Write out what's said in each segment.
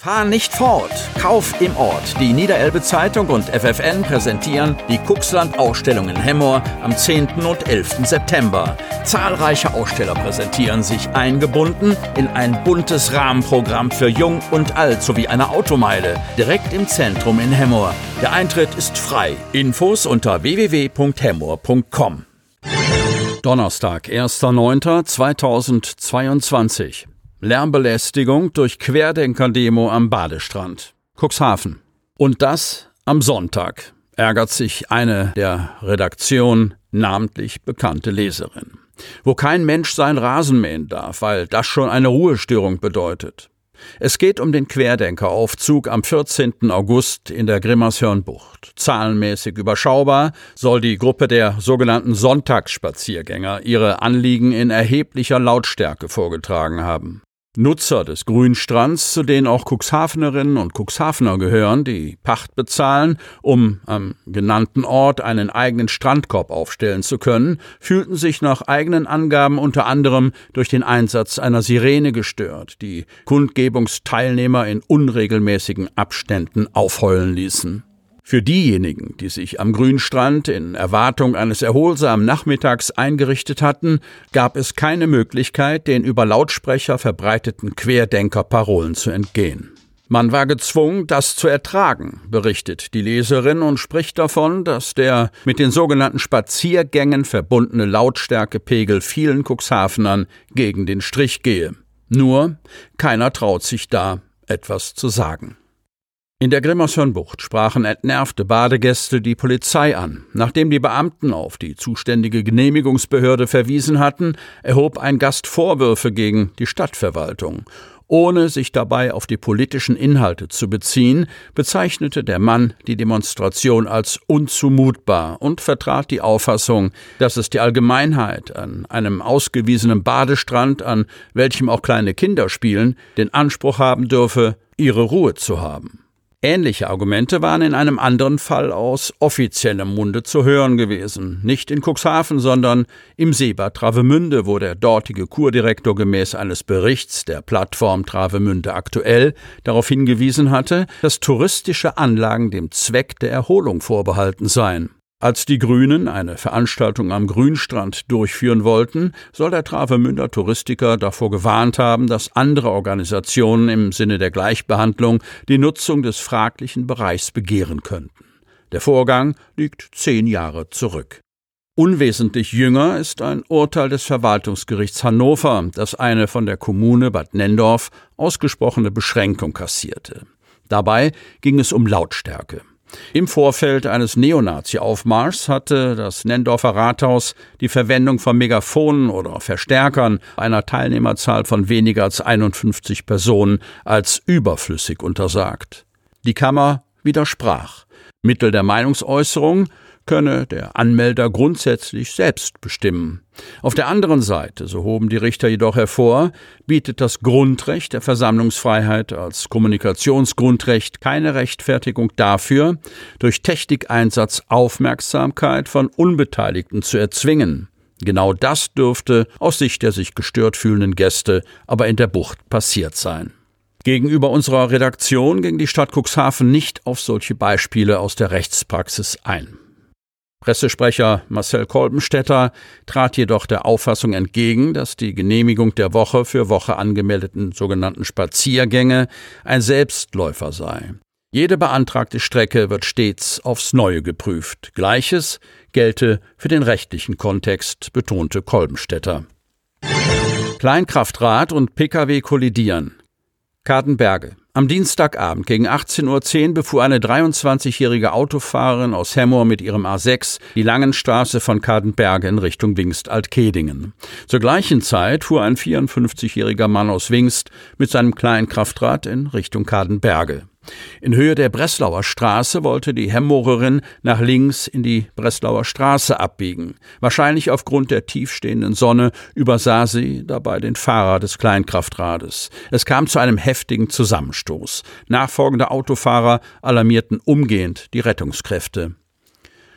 Fahr nicht fort. Kauf im Ort. Die Niederelbe Zeitung und FFN präsentieren die Kuxland Ausstellung in Hemmoor am 10. und 11. September. Zahlreiche Aussteller präsentieren sich eingebunden in ein buntes Rahmenprogramm für Jung und Alt sowie eine Automeile direkt im Zentrum in Hemmoor. Der Eintritt ist frei. Infos unter www.hemmoor.com. Donnerstag, 1.9.2022. Lärmbelästigung durch Querdenker-Demo am Badestrand. Cuxhaven. Und das am Sonntag, ärgert sich eine der Redaktion namentlich bekannte Leserin. Wo kein Mensch sein Rasen mähen darf, weil das schon eine Ruhestörung bedeutet. Es geht um den Querdenkeraufzug am 14. August in der Grimmershörnbucht. Zahlenmäßig überschaubar soll die Gruppe der sogenannten Sonntagsspaziergänger ihre Anliegen in erheblicher Lautstärke vorgetragen haben. Nutzer des Grünstrands, zu denen auch Cuxhavenerinnen und Cuxhavener gehören, die Pacht bezahlen, um am genannten Ort einen eigenen Strandkorb aufstellen zu können, fühlten sich nach eigenen Angaben unter anderem durch den Einsatz einer Sirene gestört, die Kundgebungsteilnehmer in unregelmäßigen Abständen aufheulen ließen. Für diejenigen, die sich am Grünstrand in Erwartung eines erholsamen Nachmittags eingerichtet hatten, gab es keine Möglichkeit, den über Lautsprecher verbreiteten Querdenkerparolen zu entgehen. Man war gezwungen, das zu ertragen, berichtet die Leserin und spricht davon, dass der mit den sogenannten Spaziergängen verbundene Lautstärkepegel vielen Cuxhavenern gegen den Strich gehe. Nur keiner traut sich da etwas zu sagen. In der Grimmershörnbucht sprachen entnervte Badegäste die Polizei an. Nachdem die Beamten auf die zuständige Genehmigungsbehörde verwiesen hatten, erhob ein Gast Vorwürfe gegen die Stadtverwaltung. Ohne sich dabei auf die politischen Inhalte zu beziehen, bezeichnete der Mann die Demonstration als unzumutbar und vertrat die Auffassung, dass es die Allgemeinheit an einem ausgewiesenen Badestrand, an welchem auch kleine Kinder spielen, den Anspruch haben dürfe, ihre Ruhe zu haben. Ähnliche Argumente waren in einem anderen Fall aus offiziellem Munde zu hören gewesen. Nicht in Cuxhaven, sondern im Seebad Travemünde, wo der dortige Kurdirektor gemäß eines Berichts der Plattform Travemünde aktuell darauf hingewiesen hatte, dass touristische Anlagen dem Zweck der Erholung vorbehalten seien. Als die Grünen eine Veranstaltung am Grünstrand durchführen wollten, soll der Travemünder Touristiker davor gewarnt haben, dass andere Organisationen im Sinne der Gleichbehandlung die Nutzung des fraglichen Bereichs begehren könnten. Der Vorgang liegt zehn Jahre zurück. Unwesentlich jünger ist ein Urteil des Verwaltungsgerichts Hannover, das eine von der Kommune Bad Nendorf ausgesprochene Beschränkung kassierte. Dabei ging es um Lautstärke. Im Vorfeld eines Neonazi-Aufmarschs hatte das Nendorfer Rathaus die Verwendung von Megafonen oder Verstärkern einer Teilnehmerzahl von weniger als 51 Personen als überflüssig untersagt. Die Kammer widersprach. Mittel der Meinungsäußerung könne der Anmelder grundsätzlich selbst bestimmen. Auf der anderen Seite, so hoben die Richter jedoch hervor, bietet das Grundrecht der Versammlungsfreiheit als Kommunikationsgrundrecht keine Rechtfertigung dafür, durch Technikeinsatz Aufmerksamkeit von Unbeteiligten zu erzwingen. Genau das dürfte aus Sicht der sich gestört fühlenden Gäste aber in der Bucht passiert sein. Gegenüber unserer Redaktion ging die Stadt Cuxhaven nicht auf solche Beispiele aus der Rechtspraxis ein. Pressesprecher Marcel Kolbenstädter trat jedoch der Auffassung entgegen, dass die Genehmigung der Woche für Woche angemeldeten sogenannten Spaziergänge ein Selbstläufer sei. Jede beantragte Strecke wird stets aufs Neue geprüft. Gleiches gelte für den rechtlichen Kontext, betonte Kolbenstädter. Kleinkraftrad und Pkw kollidieren. Kartenberge. Am Dienstagabend gegen 18.10 Uhr befuhr eine 23-jährige Autofahrerin aus Hemmoor mit ihrem A6 die Langenstraße von Kadenberge in Richtung Wingst-Altkedingen. Zur gleichen Zeit fuhr ein 54-jähriger Mann aus Wingst mit seinem kleinen Kraftrad in Richtung Kadenberge. In Höhe der Breslauer Straße wollte die Hemmorerin nach links in die Breslauer Straße abbiegen. Wahrscheinlich aufgrund der tiefstehenden Sonne übersah sie dabei den Fahrer des Kleinkraftrades. Es kam zu einem heftigen Zusammenstoß. Nachfolgende Autofahrer alarmierten umgehend die Rettungskräfte.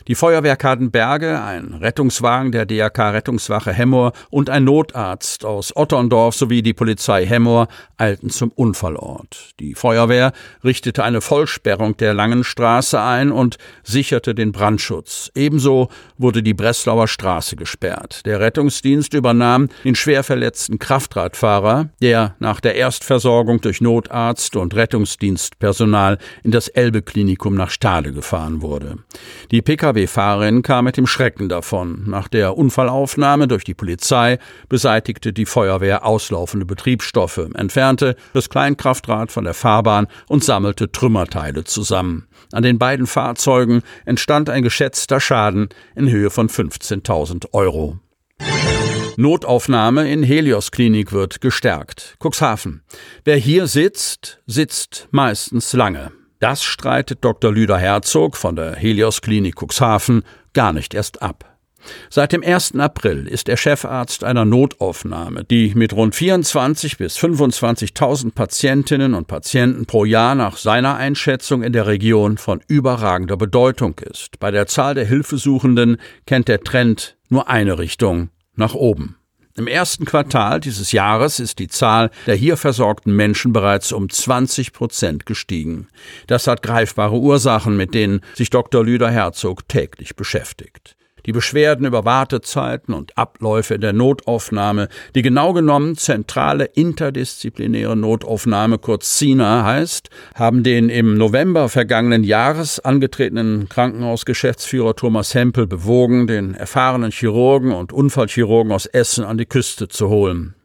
Die Feuerwehr Kadenberge, ein Rettungswagen der DRK Rettungswache Hemmoor und ein Notarzt aus Otterndorf sowie die Polizei Hemmoor eilten zum Unfallort. Die Feuerwehr richtete eine Vollsperrung der Langen Straße ein und sicherte den Brandschutz. Ebenso wurde die Breslauer Straße gesperrt. Der Rettungsdienst übernahm den schwer verletzten Kraftradfahrer, der nach der Erstversorgung durch Notarzt und Rettungsdienstpersonal in das Elbe-Klinikum nach Stade gefahren wurde. Die PKW Lkw-Fahrerin kam mit dem Schrecken davon. Nach der Unfallaufnahme durch die Polizei beseitigte die Feuerwehr auslaufende Betriebsstoffe, entfernte das Kleinkraftrad von der Fahrbahn und sammelte Trümmerteile zusammen. An den beiden Fahrzeugen entstand ein geschätzter Schaden in Höhe von 15.000 Euro. Notaufnahme in Helios Klinik wird gestärkt. Cuxhaven. Wer hier sitzt, sitzt meistens lange. Das streitet Dr. Lüder Herzog von der Helios Klinik Cuxhaven gar nicht erst ab. Seit dem 1. April ist er Chefarzt einer Notaufnahme, die mit rund 24 bis 25.000 Patientinnen und Patienten pro Jahr nach seiner Einschätzung in der Region von überragender Bedeutung ist. Bei der Zahl der Hilfesuchenden kennt der Trend nur eine Richtung nach oben. Im ersten Quartal dieses Jahres ist die Zahl der hier versorgten Menschen bereits um 20 Prozent gestiegen. Das hat greifbare Ursachen, mit denen sich Dr. Lüder Herzog täglich beschäftigt die Beschwerden über Wartezeiten und Abläufe in der Notaufnahme, die genau genommen zentrale interdisziplinäre Notaufnahme, kurz CINA heißt, haben den im November vergangenen Jahres angetretenen Krankenhausgeschäftsführer Thomas Hempel bewogen, den erfahrenen Chirurgen und Unfallchirurgen aus Essen an die Küste zu holen.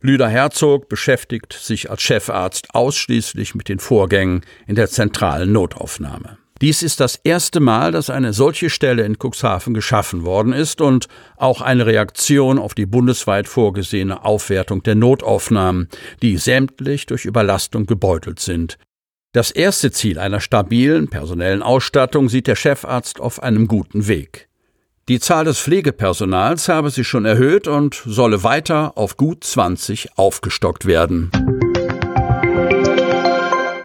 Lüder Herzog beschäftigt sich als Chefarzt ausschließlich mit den Vorgängen in der zentralen Notaufnahme. Dies ist das erste Mal, dass eine solche Stelle in Cuxhaven geschaffen worden ist und auch eine Reaktion auf die bundesweit vorgesehene Aufwertung der Notaufnahmen, die sämtlich durch Überlastung gebeutelt sind. Das erste Ziel einer stabilen personellen Ausstattung sieht der Chefarzt auf einem guten Weg. Die Zahl des Pflegepersonals habe sich schon erhöht und solle weiter auf gut 20 aufgestockt werden.